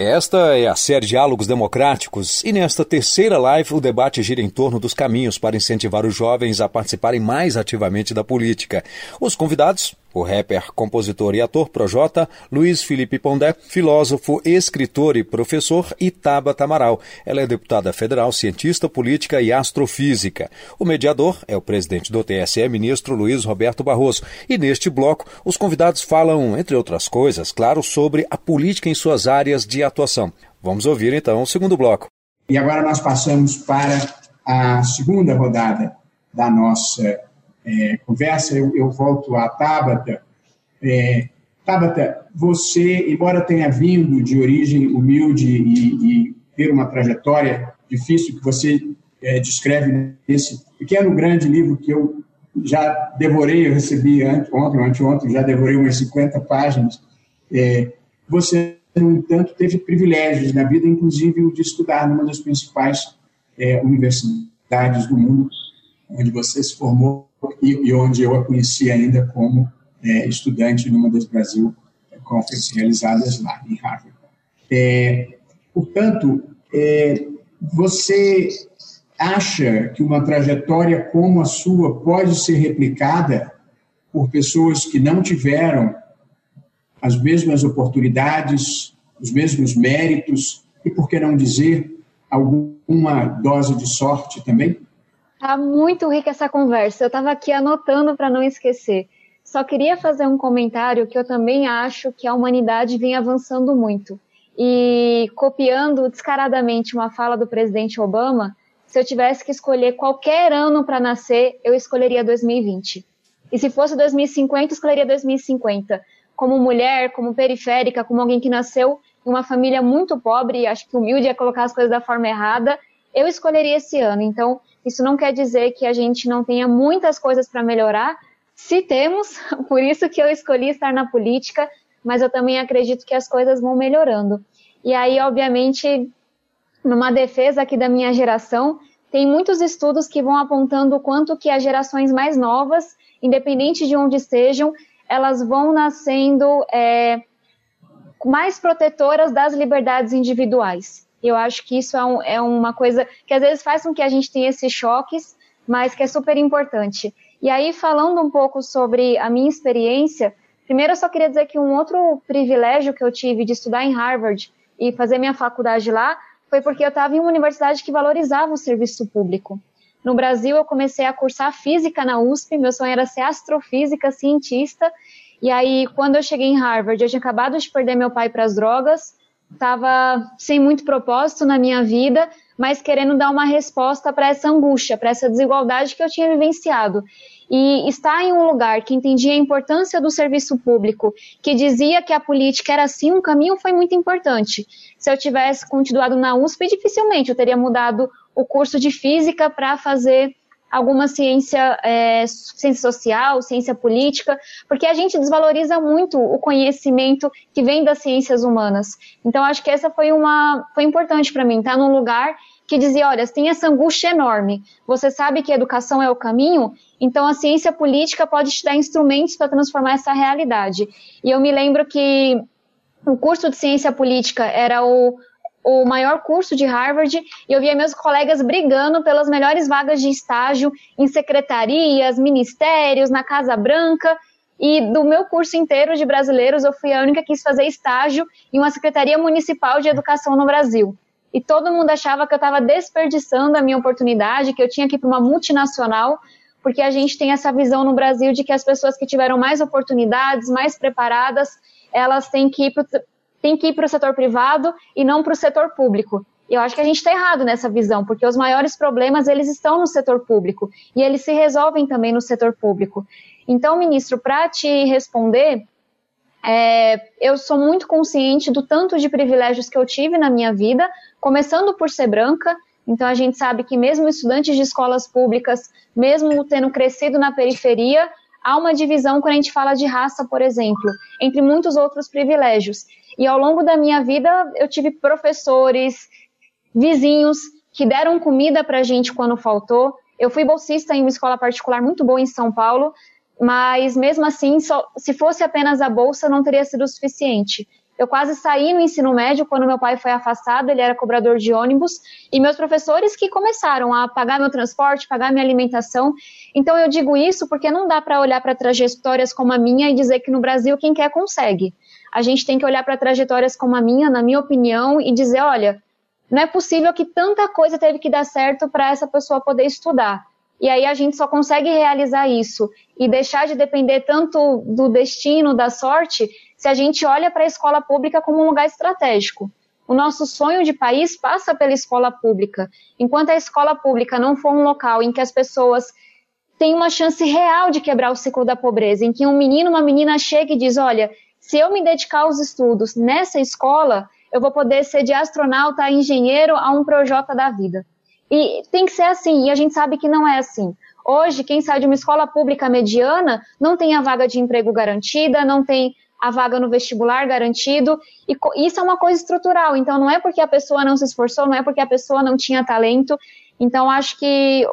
Esta é a série Diálogos Democráticos e nesta terceira live o debate gira em torno dos caminhos para incentivar os jovens a participarem mais ativamente da política. Os convidados, o rapper, compositor e ator Projota, Luiz Felipe Pondé, filósofo, escritor e professor e Tabata Amaral. Ela é deputada federal, cientista política e astrofísica. O mediador é o presidente do TSE, ministro Luiz Roberto Barroso. E neste bloco, os convidados falam, entre outras coisas, claro, sobre a política em suas áreas de atuação. Vamos ouvir então o segundo bloco. E agora nós passamos para a segunda rodada da nossa é, conversa. Eu, eu, volto à Tabata. É, Tabata, você, embora tenha vindo de origem humilde e, e ter uma trajetória difícil que você é, descreve nesse pequeno, grande livro que eu já devorei, eu recebi ontem, anteontem, já devorei umas 50 páginas. É, você no entanto, teve privilégios na vida, inclusive o de estudar numa das principais é, universidades do mundo, onde você se formou e, e onde eu a conheci ainda como é, estudante numa das Brasil Conferences realizadas lá em Harvard. É, portanto, é, você acha que uma trajetória como a sua pode ser replicada por pessoas que não tiveram as mesmas oportunidades, os mesmos méritos e, por que não dizer, alguma dose de sorte também? Tá muito rica essa conversa. Eu estava aqui anotando para não esquecer. Só queria fazer um comentário que eu também acho que a humanidade vem avançando muito. E copiando descaradamente uma fala do presidente Obama, se eu tivesse que escolher qualquer ano para nascer, eu escolheria 2020. E se fosse 2050, eu escolheria 2050 como mulher, como periférica, como alguém que nasceu em uma família muito pobre, acho que humilde é colocar as coisas da forma errada, eu escolheria esse ano. Então, isso não quer dizer que a gente não tenha muitas coisas para melhorar. Se temos, por isso que eu escolhi estar na política, mas eu também acredito que as coisas vão melhorando. E aí, obviamente, numa defesa aqui da minha geração, tem muitos estudos que vão apontando o quanto que as gerações mais novas, independente de onde estejam, elas vão nascendo é, mais protetoras das liberdades individuais. Eu acho que isso é, um, é, uma coisa que às vezes faz com que a gente tenha esses choques, mas que é super importante. E aí, falando um pouco sobre a minha experiência, primeiro eu só queria dizer que um outro privilégio que eu tive de estudar em Harvard e fazer minha faculdade lá foi porque eu estava em uma universidade que valorizava o serviço público. No Brasil, eu comecei a cursar física na USP, meu sonho era ser astrofísica, cientista. E aí, quando eu cheguei em Harvard, eu tinha acabado de perder meu pai para as drogas, estava sem muito propósito na minha vida, mas querendo dar uma resposta para essa angústia, para essa desigualdade que eu tinha vivenciado. E estar em um lugar que entendia a importância do serviço público, que dizia que a política era sim um caminho, foi muito importante. Se eu tivesse continuado na USP, dificilmente eu teria mudado o curso de física para fazer alguma ciência, é, ciência social, ciência política, porque a gente desvaloriza muito o conhecimento que vem das ciências humanas. Então, acho que essa foi uma, foi importante para mim, estar tá num lugar que dizia, olha, tem essa angústia enorme, você sabe que a educação é o caminho, então a ciência política pode te dar instrumentos para transformar essa realidade. E eu me lembro que o curso de ciência política era o, o maior curso de Harvard e eu via meus colegas brigando pelas melhores vagas de estágio em secretarias, ministérios, na Casa Branca. E do meu curso inteiro de brasileiros, eu fui a única que quis fazer estágio em uma secretaria municipal de educação no Brasil. E todo mundo achava que eu estava desperdiçando a minha oportunidade, que eu tinha que ir para uma multinacional, porque a gente tem essa visão no Brasil de que as pessoas que tiveram mais oportunidades, mais preparadas, elas têm que ir tem que ir para o setor privado e não para o setor público. Eu acho que a gente está errado nessa visão, porque os maiores problemas eles estão no setor público e eles se resolvem também no setor público. Então, ministro, para te responder, é, eu sou muito consciente do tanto de privilégios que eu tive na minha vida, começando por ser branca. Então, a gente sabe que mesmo estudantes de escolas públicas, mesmo tendo crescido na periferia, há uma divisão quando a gente fala de raça, por exemplo, entre muitos outros privilégios. E ao longo da minha vida, eu tive professores, vizinhos que deram comida para gente quando faltou. Eu fui bolsista em uma escola particular muito boa em São Paulo, mas mesmo assim, só, se fosse apenas a bolsa, não teria sido suficiente. Eu quase saí no ensino médio quando meu pai foi afastado, ele era cobrador de ônibus, e meus professores que começaram a pagar meu transporte, pagar minha alimentação. Então eu digo isso porque não dá para olhar para trajetórias como a minha e dizer que no Brasil quem quer consegue. A gente tem que olhar para trajetórias como a minha, na minha opinião, e dizer, olha, não é possível que tanta coisa teve que dar certo para essa pessoa poder estudar. E aí a gente só consegue realizar isso e deixar de depender tanto do destino, da sorte, se a gente olha para a escola pública como um lugar estratégico. O nosso sonho de país passa pela escola pública. Enquanto a escola pública não for um local em que as pessoas têm uma chance real de quebrar o ciclo da pobreza, em que um menino, uma menina chega e diz: Olha, se eu me dedicar aos estudos nessa escola, eu vou poder ser de astronauta engenheiro a um projota da vida. E tem que ser assim, e a gente sabe que não é assim. Hoje, quem sai de uma escola pública mediana não tem a vaga de emprego garantida, não tem a vaga no vestibular garantido, e isso é uma coisa estrutural, então não é porque a pessoa não se esforçou, não é porque a pessoa não tinha talento, então acho que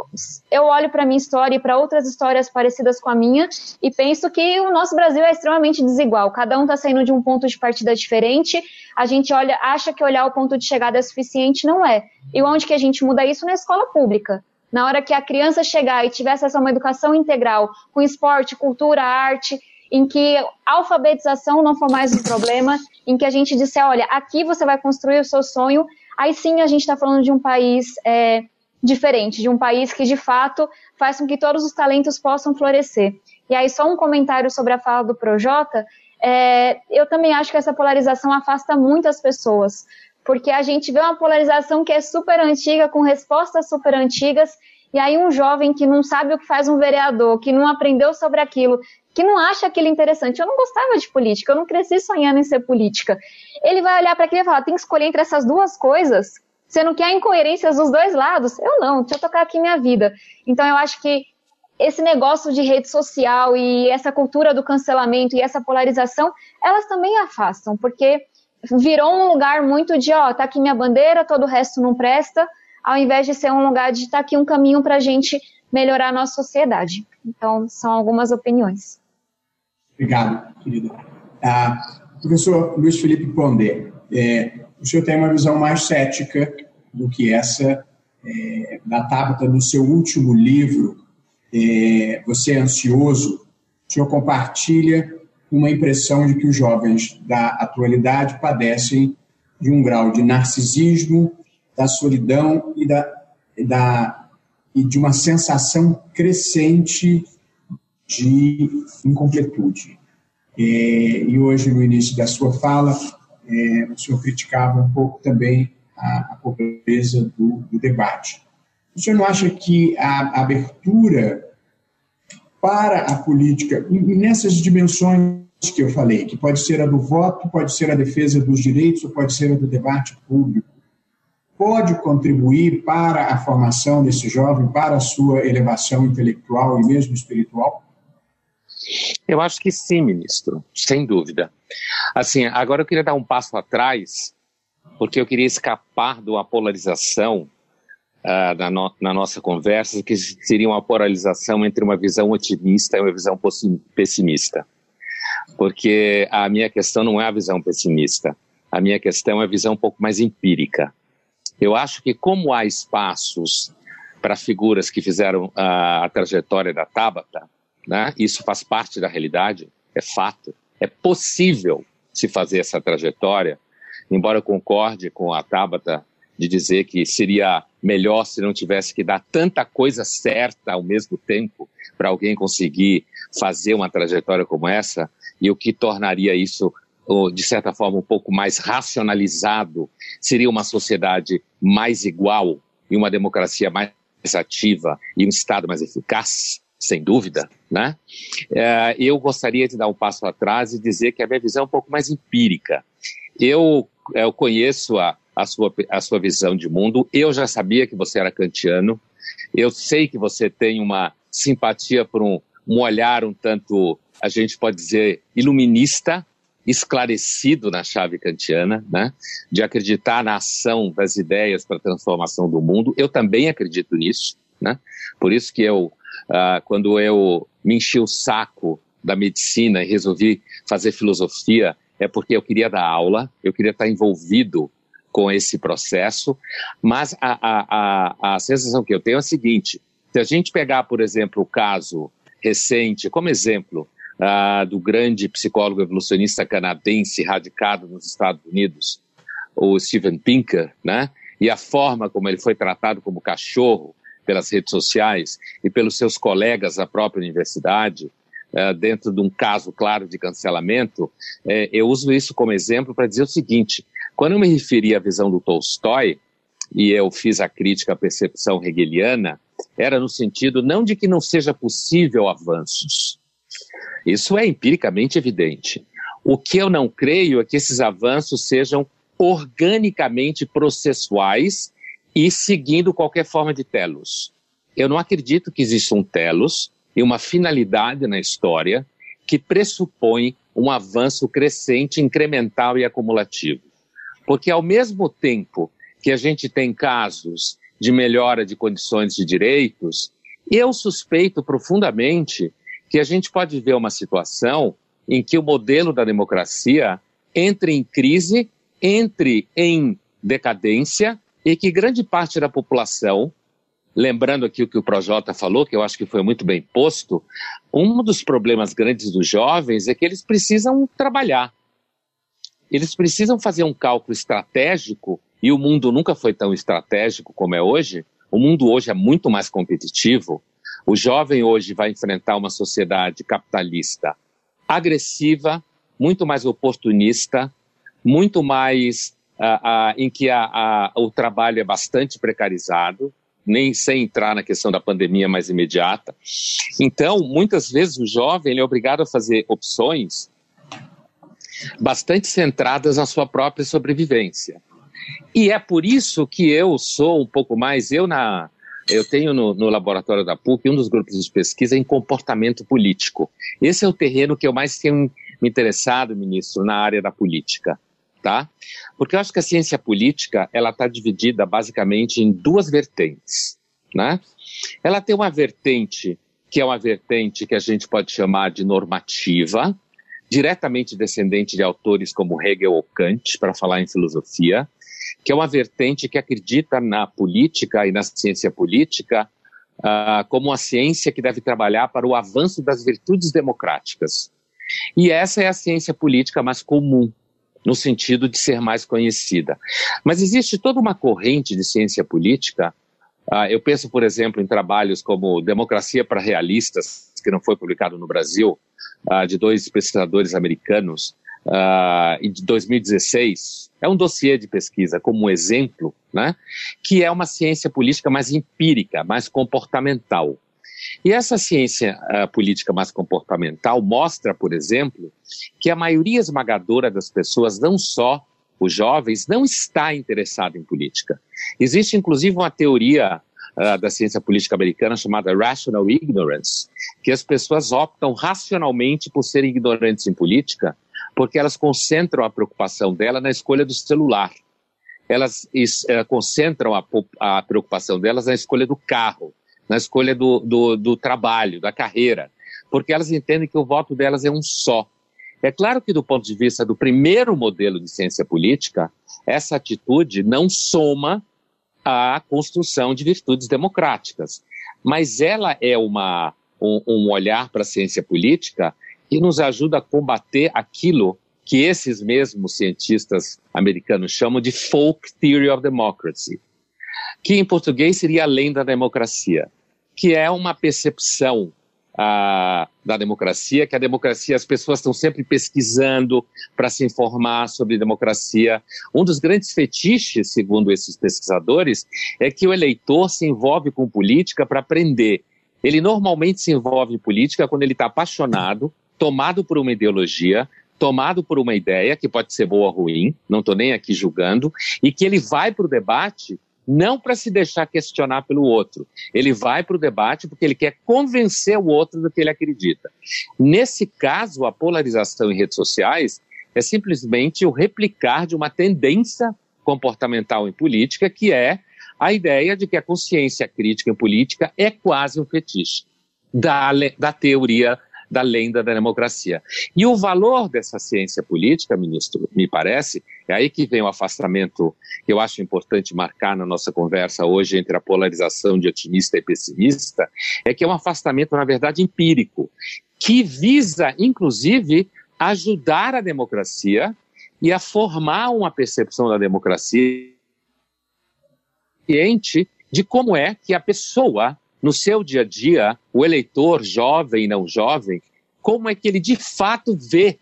eu olho para minha história e para outras histórias parecidas com a minha e penso que o nosso Brasil é extremamente desigual, cada um está saindo de um ponto de partida diferente, a gente olha, acha que olhar o ponto de chegada é suficiente, não é. E onde que a gente muda isso? Na escola pública. Na hora que a criança chegar e tiver acesso a uma educação integral, com esporte, cultura, arte, em que a alfabetização não for mais um problema, em que a gente disser, olha, aqui você vai construir o seu sonho, aí sim a gente está falando de um país é, diferente, de um país que de fato faz com que todos os talentos possam florescer. E aí só um comentário sobre a fala do Projota, é, eu também acho que essa polarização afasta muitas pessoas, porque a gente vê uma polarização que é super antiga, com respostas super antigas, e aí um jovem que não sabe o que faz um vereador, que não aprendeu sobre aquilo, que não acha aquilo interessante. Eu não gostava de política, eu não cresci sonhando em ser política. Ele vai olhar para aquilo e falar: tem que escolher entre essas duas coisas. Você não quer incoerências dos dois lados? Eu não, deixa eu tocar aqui minha vida. Então eu acho que esse negócio de rede social e essa cultura do cancelamento e essa polarização, elas também afastam, porque virou um lugar muito de, ó, tá aqui minha bandeira, todo o resto não presta, ao invés de ser um lugar de estar tá aqui um caminho para a gente melhorar a nossa sociedade. Então, são algumas opiniões. Obrigado, querida. Ah, professor Luiz Felipe Pondé, é, o senhor tem uma visão mais cética do que essa é, da Tabata no seu último livro, é, Você é Ansioso. O senhor compartilha uma impressão de que os jovens da atualidade padecem de um grau de narcisismo, da solidão e, da, da, e de uma sensação crescente de incompletude. É, e hoje, no início da sua fala, é, o senhor criticava um pouco também a, a pobreza do, do, debate. O senhor não acha que a, abertura para a política, nessas dimensões que eu falei, que pode ser a do voto, pode ser a defesa dos direitos, ou pode ser a do debate público, pode contribuir para a formação desse jovem, para a sua elevação intelectual e mesmo espiritual? Eu acho que sim, ministro, sem dúvida. Assim, agora eu queria dar um passo atrás, porque eu queria escapar de uma polarização uh, na, no, na, nossa conversa, que seria uma polarização entre uma visão otimista e uma visão pessimista. Porque a minha questão não é a visão pessimista, a minha questão é a visão um pouco mais empírica. Eu acho que, como há espaços para figuras que fizeram uh, a trajetória da Tabata, né? Isso faz parte da realidade, é fato. É possível se fazer essa trajetória, embora eu concorde com a Tabata de dizer que seria melhor se não tivesse que dar tanta coisa certa ao mesmo tempo para alguém conseguir fazer uma trajetória como essa, e o que tornaria isso, de certa forma, um pouco mais racionalizado, seria uma sociedade mais igual e uma democracia mais ativa e um Estado mais eficaz sem dúvida, né? É, eu gostaria de dar um passo atrás e dizer que a minha visão é um pouco mais empírica. Eu, eu conheço a, a, sua, a sua visão de mundo, eu já sabia que você era kantiano, eu sei que você tem uma simpatia por um, um olhar um tanto, a gente pode dizer, iluminista, esclarecido na chave kantiana, né? de acreditar na ação das ideias para a transformação do mundo. Eu também acredito nisso. Né? Por isso que eu uh, quando eu me enchi o saco da medicina e resolvi fazer filosofia, é porque eu queria dar aula, eu queria estar envolvido com esse processo, mas a, a, a, a sensação que eu tenho é a seguinte: se a gente pegar, por exemplo, o caso recente, como exemplo, uh, do grande psicólogo evolucionista canadense radicado nos Estados Unidos, o Steven Pinker, né? E a forma como ele foi tratado como cachorro pelas redes sociais e pelos seus colegas da própria universidade, uh, dentro de um caso claro de cancelamento, uh, eu uso isso como exemplo para dizer o seguinte: quando eu me referi à visão do Tolstói, e eu fiz a crítica à percepção hegeliana, era no sentido não de que não seja possível avanços. Isso é empiricamente evidente. O que eu não creio é que esses avanços sejam organicamente processuais e seguindo qualquer forma de telos. Eu não acredito que exista um telos e uma finalidade na história que pressupõe um avanço crescente, incremental e acumulativo. Porque ao mesmo tempo que a gente tem casos de melhora de condições de direitos, eu suspeito profundamente que a gente pode ver uma situação em que o modelo da democracia entre em crise, entre em decadência e que grande parte da população, lembrando aqui o que o Projota falou, que eu acho que foi muito bem posto, um dos problemas grandes dos jovens é que eles precisam trabalhar. Eles precisam fazer um cálculo estratégico e o mundo nunca foi tão estratégico como é hoje. O mundo hoje é muito mais competitivo. O jovem hoje vai enfrentar uma sociedade capitalista agressiva, muito mais oportunista, muito mais em que a, o trabalho é bastante precarizado, nem sem entrar na questão da pandemia mais imediata. Então, muitas vezes o jovem é obrigado a fazer opções bastante centradas na sua própria sobrevivência. E é por isso que eu sou um pouco mais, eu na, eu tenho no, no, laboratório da PUC um dos grupos de pesquisa em comportamento político. Esse é o terreno que eu mais tenho me interessado, ministro, na área da política, tá? Porque eu acho que a ciência política ela está dividida basicamente em duas vertentes, né? Ela tem uma vertente que é uma vertente que a gente pode chamar de normativa, diretamente descendente de autores como Hegel ou Kant, para falar em filosofia, que é uma vertente que acredita na política e na ciência política uh, como uma ciência que deve trabalhar para o avanço das virtudes democráticas. E essa é a ciência política mais comum, no sentido de ser mais conhecida. Mas existe toda uma corrente de ciência política. Uh, eu penso, por exemplo, em trabalhos como Democracia para Realistas, que não foi publicado no Brasil, uh, de dois pesquisadores americanos, uh, de 2016, é um dossiê de pesquisa como um exemplo, né, que é uma ciência política mais empírica, mais comportamental. E essa ciência uh, política mais comportamental mostra, por exemplo, que a maioria esmagadora das pessoas, não só os jovens, não está interessada em política. Existe, inclusive, uma teoria uh, da ciência política americana chamada rational ignorance, que as pessoas optam racionalmente por serem ignorantes em política porque elas concentram a preocupação dela na escolha do celular. Elas é, concentram a, a, preocupação delas na escolha do carro, na escolha do, do, do trabalho, da carreira, porque elas entendem que o voto delas é um só. É claro que, do ponto de vista do primeiro modelo de ciência política, essa atitude não soma à construção de virtudes democráticas, mas ela é uma, um, um olhar para a ciência política que nos ajuda a combater aquilo que esses mesmos cientistas americanos chamam de folk theory of democracy, que em português seria além da democracia, que é uma percepção ah, da democracia, que a democracia, as pessoas estão sempre pesquisando para se informar sobre democracia. Um dos grandes fetiches, segundo esses pesquisadores, é que o eleitor se envolve com política para aprender. Ele normalmente se envolve em política quando ele está apaixonado, tomado por uma ideologia, tomado por uma ideia, que pode ser boa ou ruim, não estou nem aqui julgando, e que ele vai para o debate não para se deixar questionar pelo outro. Ele vai para o debate porque ele quer convencer o outro do que ele acredita. Nesse caso, a polarização em redes sociais é simplesmente o replicar de uma tendência comportamental em política, que é a ideia de que a consciência crítica em política é quase um fetiche da, da teoria da lenda da democracia. E o valor dessa ciência política, ministro, me parece, é aí que vem o afastamento que eu acho importante marcar na nossa conversa hoje entre a polarização de otimista e pessimista, é que é um afastamento, na verdade, empírico, que visa, inclusive, ajudar a democracia e a formar uma percepção da democracia ciente de como é que a pessoa no seu dia a dia, o eleitor, jovem e não jovem, como é que ele de fato vê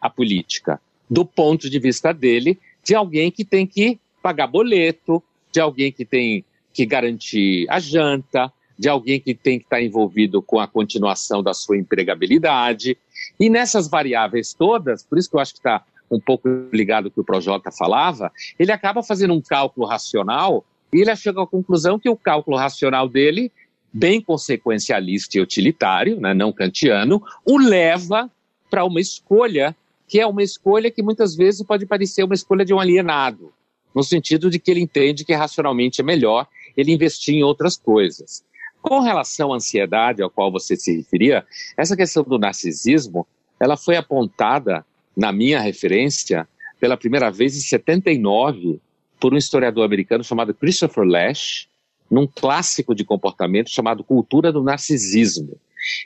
a política, do ponto de vista dele, de alguém que tem que pagar boleto, de alguém que tem que garantir a janta, de alguém que tem que estar envolvido com a continuação da sua empregabilidade. E nessas variáveis todas, por isso que eu acho que está um pouco ligado ao que o Projota falava, ele acaba fazendo um cálculo racional e ele chega à conclusão que o cálculo racional dele bem consequencialista e utilitário, né, não kantiano, o leva para uma escolha que é uma escolha que muitas vezes pode parecer uma escolha de um alienado, no sentido de que ele entende que racionalmente é melhor ele investir em outras coisas. Com relação à ansiedade ao qual você se referia, essa questão do narcisismo, ela foi apontada na minha referência pela primeira vez em 79 por um historiador americano chamado Christopher Lash, num clássico de comportamento chamado Cultura do Narcisismo,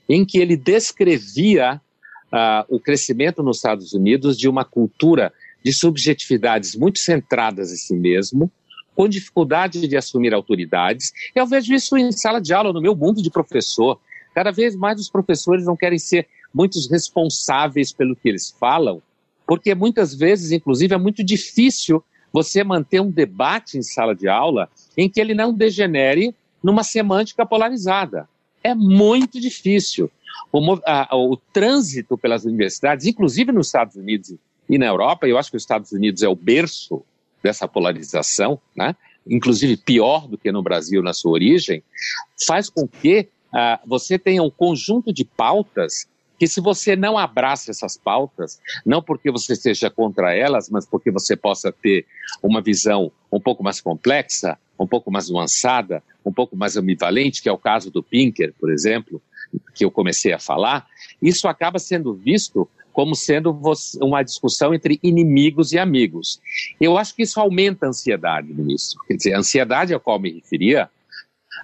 em que ele descrevia uh, o crescimento nos Estados Unidos de uma cultura de subjetividades muito centradas em si mesmo, com dificuldade de assumir autoridades. Eu vejo isso em sala de aula, no meu mundo de professor. Cada vez mais os professores não querem ser muito responsáveis pelo que eles falam, porque muitas vezes, inclusive, é muito difícil você manter um debate em sala de aula em que ele não degenere numa semântica polarizada. É muito difícil. O, a, o trânsito pelas universidades, inclusive nos Estados Unidos e na Europa, eu acho que os Estados Unidos é o berço dessa polarização, né? inclusive pior do que no Brasil na sua origem, faz com que uh, você tenha um conjunto de pautas que se você não abraça essas pautas, não porque você esteja contra elas, mas porque você possa ter uma visão um pouco mais complexa, um pouco mais nuançada, um pouco mais ambivalente, que é o caso do Pinker, por exemplo, que eu comecei a falar, isso acaba sendo visto como sendo uma discussão entre inimigos e amigos. Eu acho que isso aumenta a ansiedade, ministro. Quer dizer, a ansiedade a qual me referia,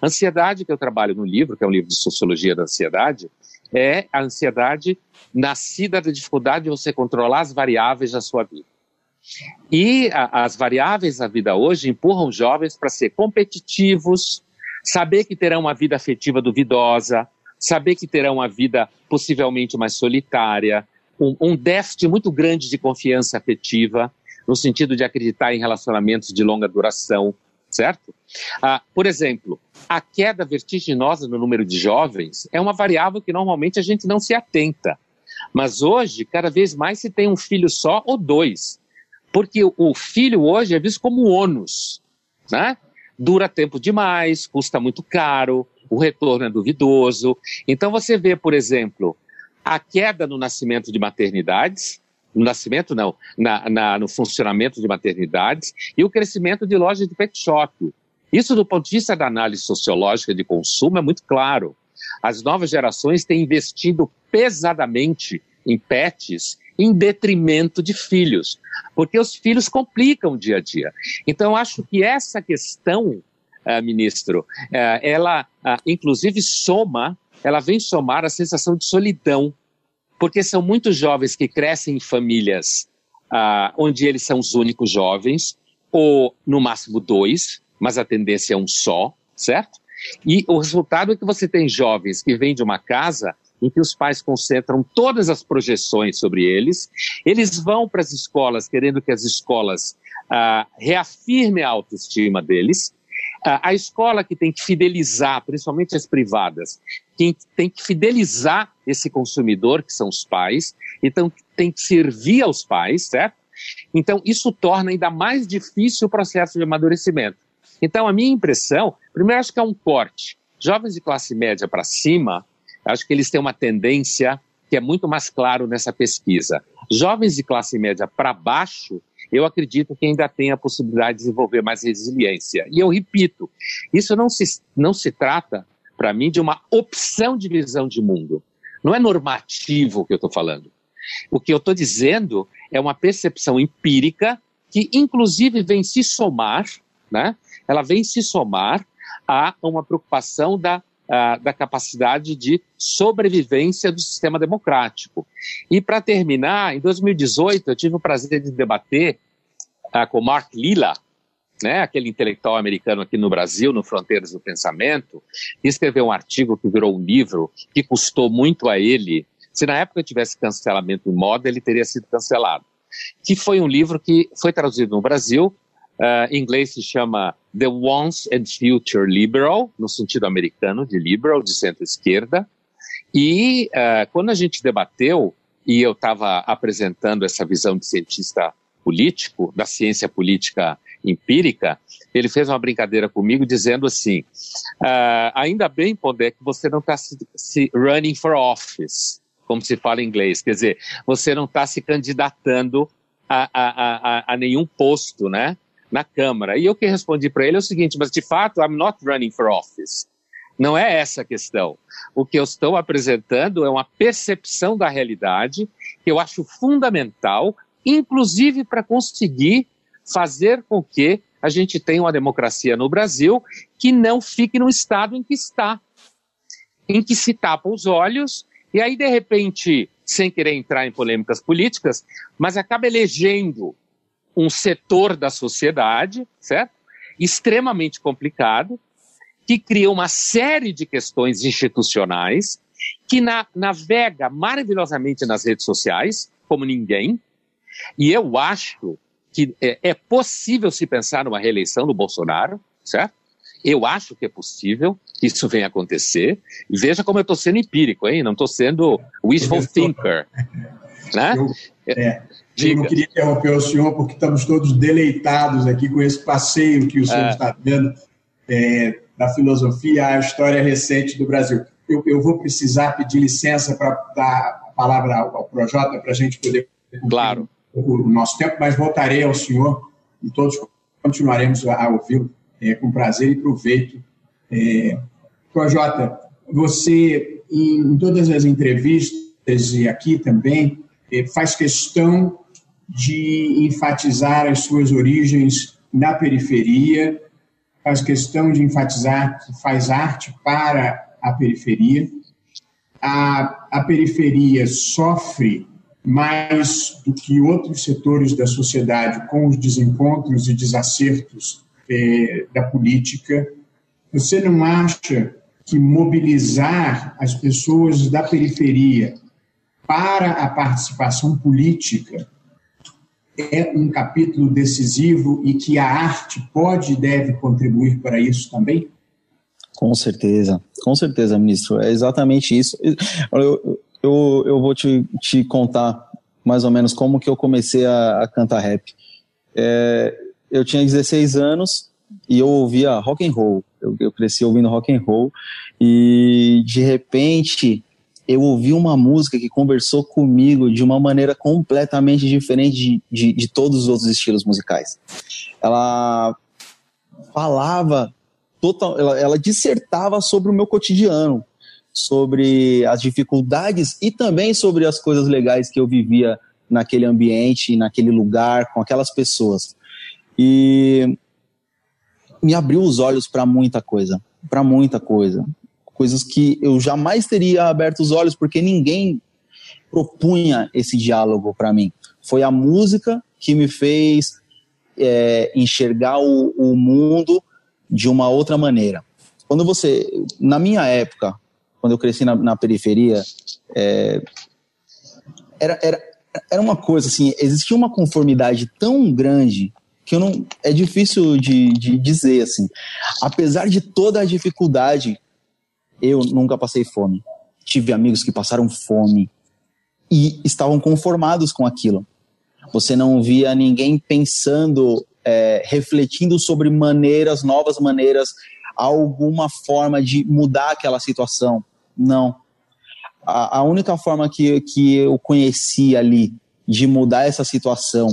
ansiedade que eu trabalho no livro, que é um livro de sociologia da ansiedade, é a ansiedade nascida da dificuldade de você controlar as variáveis da sua vida. E a, as variáveis da vida hoje empurram os jovens para ser competitivos, saber que terão uma vida afetiva duvidosa, saber que terão uma vida possivelmente mais solitária, um, um déficit muito grande de confiança afetiva, no sentido de acreditar em relacionamentos de longa duração, certo? Ah, por exemplo, a queda vertiginosa no número de jovens é uma variável que normalmente a gente não se atenta. Mas hoje, cada vez mais se tem um filho só ou dois. Porque o filho hoje é visto como ônus. Né? Dura tempo demais, custa muito caro, o retorno é duvidoso. Então você vê, por exemplo, a queda no nascimento de maternidades, no nascimento não, na, na, no funcionamento de maternidades e o crescimento de lojas de pet shop. Isso, do ponto de vista da análise sociológica de consumo, é muito claro. As novas gerações têm investido pesadamente em pets em detrimento de filhos, porque os filhos complicam o dia a dia. Então, acho que essa questão, uh, ministro, uh, ela uh, inclusive soma, ela vem somar a sensação de solidão porque são muitos jovens que crescem em famílias ah, onde eles são os únicos jovens, ou no máximo dois, mas a tendência é um só, certo? E o resultado é que você tem jovens que vêm de uma casa em que os pais concentram todas as projeções sobre eles, eles vão para as escolas querendo que as escolas ah, reafirmem a autoestima deles, a escola que tem que fidelizar, principalmente as privadas, quem tem que fidelizar esse consumidor, que são os pais, então tem que servir aos pais, certo? Então, isso torna ainda mais difícil o processo de amadurecimento. Então, a minha impressão, primeiro, acho que é um corte. Jovens de classe média para cima, acho que eles têm uma tendência que é muito mais claro nessa pesquisa. Jovens de classe média para baixo, eu acredito que ainda tem a possibilidade de desenvolver mais resiliência. E eu repito, isso não se, não se trata, para mim, de uma opção de visão de mundo. Não é normativo o que eu estou falando. O que eu estou dizendo é uma percepção empírica que, inclusive, vem se somar, né? ela vem se somar a uma preocupação da, uh, da capacidade de sobrevivência do sistema democrático. E, para terminar, em 2018, eu tive o prazer de debater uh, com Mark Lilla, né, aquele intelectual americano aqui no Brasil, no Fronteiras do Pensamento, escreveu um artigo que virou um livro que custou muito a ele. Se na época tivesse cancelamento em moda, ele teria sido cancelado. Que foi um livro que foi traduzido no Brasil, uh, em inglês se chama The Once and Future Liberal, no sentido americano de liberal, de centro-esquerda. E uh, quando a gente debateu, e eu estava apresentando essa visão de cientista político, da ciência política empírica, ele fez uma brincadeira comigo dizendo assim: uh, ainda bem, Pondé, que você não está se, se, running for office, como se fala em inglês, quer dizer, você não está se candidatando a, a, a, a, nenhum posto, né, na Câmara. E eu que respondi para ele é o seguinte: mas de fato, I'm not running for office. Não é essa a questão. O que eu estou apresentando é uma percepção da realidade que eu acho fundamental, inclusive para conseguir fazer com que a gente tenha uma democracia no Brasil que não fique no estado em que está, em que se tapa os olhos e aí, de repente, sem querer entrar em polêmicas políticas, mas acaba elegendo um setor da sociedade, certo? Extremamente complicado, que cria uma série de questões institucionais, que na, navega maravilhosamente nas redes sociais, como ninguém, e eu acho que é, é possível se pensar numa reeleição do Bolsonaro, certo? Eu acho que é possível que isso venha acontecer. E veja como eu estou sendo empírico, hein? Não estou sendo wishful thinker. Né? Eu, é, eu não queria interromper o senhor, porque estamos todos deleitados aqui com esse passeio que o senhor é. está dando é, da filosofia à história recente do Brasil. Eu, eu vou precisar pedir licença para dar a palavra ao, Projota para a gente poder. Claro o nosso tempo, mas voltarei ao senhor e todos continuaremos a, ouvi-lo é, com prazer e proveito. É, Projota, você, em todas as entrevistas e aqui também, é, faz questão de enfatizar as suas origens na periferia, faz questão de enfatizar que faz arte para a periferia. A, a periferia sofre mais do que outros setores da sociedade com os desencontros e desacertos é, da política. Você não acha que mobilizar as pessoas da periferia para a participação política é um capítulo decisivo e que a arte pode e deve contribuir para isso também? Com certeza, com certeza, ministro. É exatamente isso. Eu, eu, eu vou te, te contar mais ou menos como que eu comecei a, a cantar rap. É, eu tinha 16 anos e eu ouvia rock and roll. Eu, eu cresci ouvindo rock and roll e de repente eu ouvi uma música que conversou comigo de uma maneira completamente diferente de, de, de todos os outros estilos musicais. Ela falava total, ela, ela dissertava sobre o meu cotidiano, sobre as dificuldades e também sobre as coisas legais que eu vivia naquele ambiente, naquele lugar, com aquelas pessoas. E me abriu os olhos para muita coisa, para muita coisa. Coisas que eu jamais teria aberto os olhos porque ninguém propunha esse diálogo para mim. Foi a música que me fez é, enxergar o, o mundo de uma outra maneira. Quando você, na minha época, quando eu cresci na, na periferia, é, era, era, era uma coisa assim, existia uma conformidade tão grande que eu não é difícil de, de dizer assim. Apesar de toda a dificuldade, eu nunca passei fome. Tive amigos que passaram fome e estavam conformados com aquilo. Você não via ninguém pensando, é, refletindo sobre maneiras, novas maneiras, alguma forma de mudar aquela situação. Não. A, a única forma que, que eu conheci ali de mudar essa situação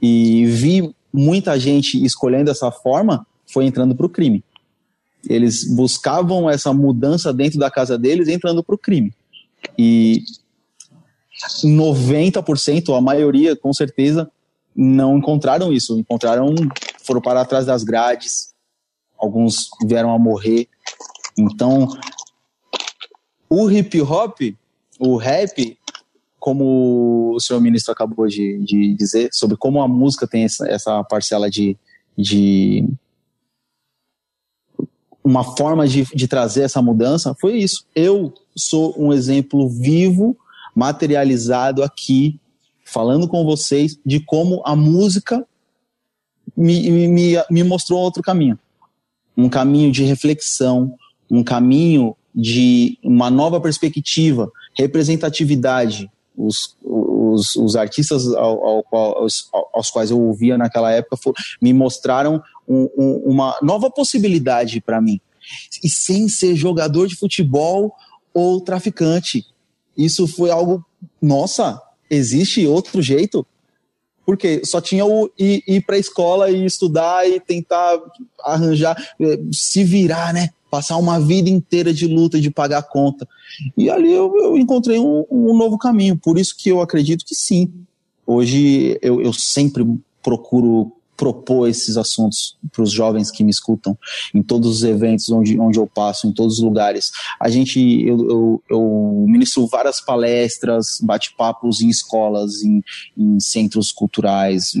e vi muita gente escolhendo essa forma foi entrando para o crime. Eles buscavam essa mudança dentro da casa deles entrando para o crime. E 90%, a maioria, com certeza, não encontraram isso. Encontraram, foram para trás das grades, alguns vieram a morrer. Então, o hip hop, o rap, como o senhor ministro acabou de, de dizer, sobre como a música tem essa, essa parcela de, de uma forma de, de trazer essa mudança, foi isso. Eu sou um exemplo vivo, materializado aqui, falando com vocês de como a música me, me, me mostrou outro caminho. Um caminho de reflexão, um caminho de uma nova perspectiva, representatividade. Os, os, os artistas ao, ao, aos, aos, quais eu ouvia naquela época for, me mostraram um, um, uma nova possibilidade para mim. E sem ser jogador de futebol ou traficante. Isso foi algo, nossa, existe outro jeito? Porque só tinha o ir, ir para a escola e estudar e tentar arranjar, eh, se virar, né? Passar uma vida inteira de luta, de pagar conta. E ali eu, eu encontrei um, um, novo caminho. Por isso que eu acredito que sim. Hoje eu, eu sempre procuro propor esses assuntos para os jovens que me escutam em todos os eventos onde, onde eu passo, em todos os lugares. A gente, eu, eu, eu ministro várias palestras, bate-papos em escolas, em, em, centros culturais,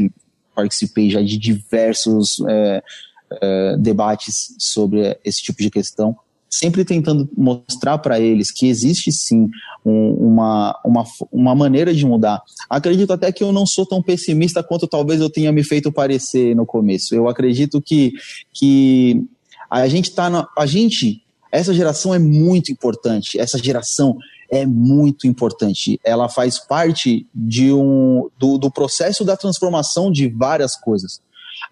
participei já de diversos é, é, debates sobre esse tipo de questão sempre tentando mostrar para eles que existe sim um, uma, uma, uma maneira de mudar. Acredito até que eu não sou tão pessimista quanto talvez eu tenha me feito parecer no começo. Eu acredito que, que a gente está a gente essa geração é muito importante. Essa geração é muito importante. Ela faz parte de um, do, do processo da transformação de várias coisas.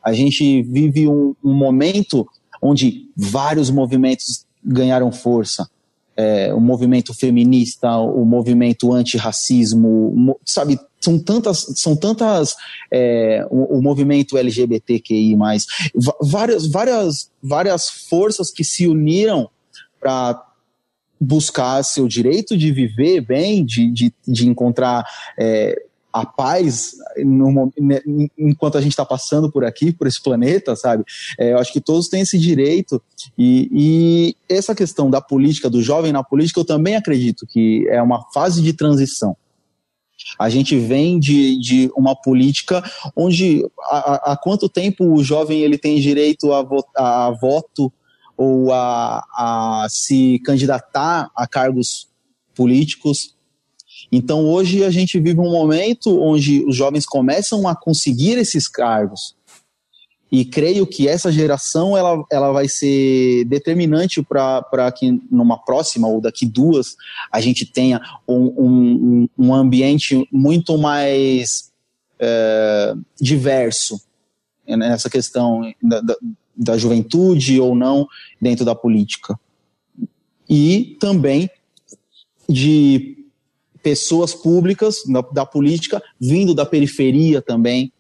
A gente vive um, um momento onde vários movimentos ganharam força. É, o movimento feminista, o movimento antirracismo, sabe, são tantas, são tantas, é, o, o, movimento LGBTQI+, várias, várias, várias forças que se uniram para buscar seu direito de viver bem, de, de, de encontrar é, a paz no, enquanto a gente está passando por aqui, por esse planeta, sabe? É, eu acho que todos têm esse direito e, e, essa questão da política, do jovem na política, eu também acredito que é uma fase de transição. A gente vem de, de uma política onde há, há quanto tempo o jovem ele tem direito a, vo, a voto ou a, a se candidatar a cargos políticos então hoje a gente vive um momento onde os jovens começam a conseguir esses cargos. E creio que essa geração ela, ela vai ser determinante para que numa próxima ou daqui duas a gente tenha um, um, um ambiente muito mais é, diverso nessa questão da, da, da juventude ou não dentro da política. E também de pessoas públicas da, política vindo da periferia também,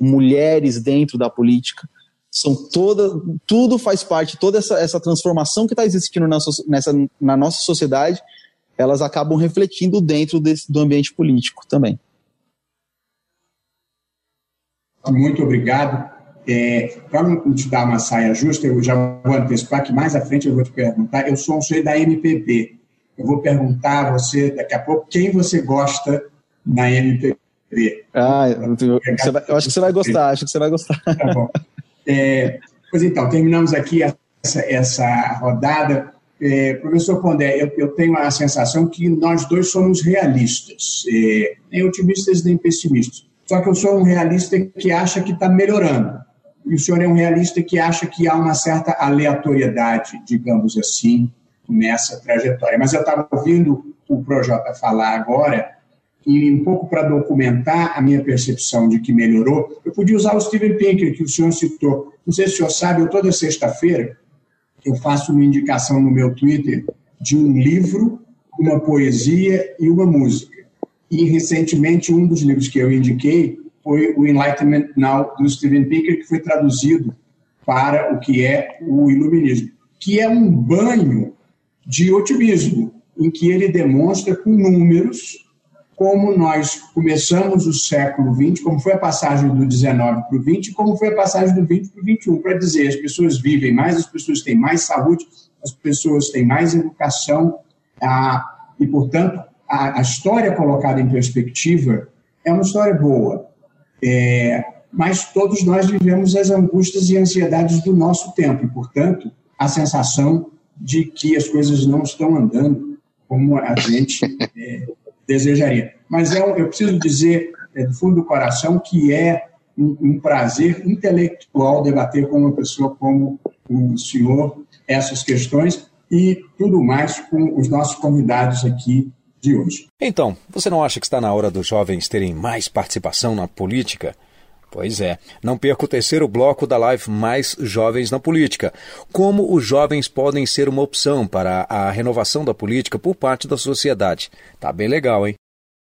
mulheres dentro da política são toda, tudo faz parte, toda essa, essa transformação que está existindo na, nessa, na nossa sociedade, elas acabam refletindo dentro desse, do ambiente político também. Muito obrigado. É, Para não te dar uma saia justa, eu já vou antecipar que mais à frente eu vou te perguntar. Eu sou um sujeito da MPB, eu vou perguntar a você daqui a pouco quem você gosta na MPB. Ah, eu, vai, eu acho que você vai gostar, acho que você vai gostar. Tá bom. É, pois então, terminamos aqui essa, essa rodada. É, professor Pondé, eu, eu, tenho a sensação que nós dois somos realistas, é, nem otimistas nem pessimistas. Só que eu sou um realista que acha que está melhorando. E o senhor é um realista que acha que há uma certa aleatoriedade, digamos assim, nessa trajetória. Mas eu estava ouvindo o Projota falar agora, e um pouco para documentar a minha percepção de que melhorou, eu podia usar o Steven Pinker, que o senhor citou. Não sei se o senhor sabe, eu toda sexta-feira eu faço uma indicação no meu Twitter de um livro, uma poesia e uma música. E recentemente um dos livros que eu indiquei foi o Enlightenment Now do Steven Pinker, que foi traduzido para o que é o iluminismo, que é um banho de otimismo. em que ele demonstra com números como nós começamos o século XX, como foi a passagem do 19 para o 20, como foi a passagem do 20 para o 21, para dizer as pessoas vivem mais, as pessoas têm mais saúde, as pessoas têm mais educação, ah, e, portanto, a, a, história colocada em perspectiva é uma história boa. É, mas todos nós vivemos as angústias e ansiedades do nosso tempo, e, portanto, a sensação de que as coisas não estão andando como a gente é, desejaria. Mas é, eu preciso dizer, é, do fundo do coração, que é um, um, prazer intelectual debater com uma pessoa como o senhor essas questões e tudo mais com os nossos convidados aqui de hoje. Então, você não acha que está na hora dos jovens terem mais participação na política? Pois é. Não perca o terceiro bloco da live Mais Jovens na Política. Como os jovens podem ser uma opção para a renovação da política por parte da sociedade. Tá bem legal, hein?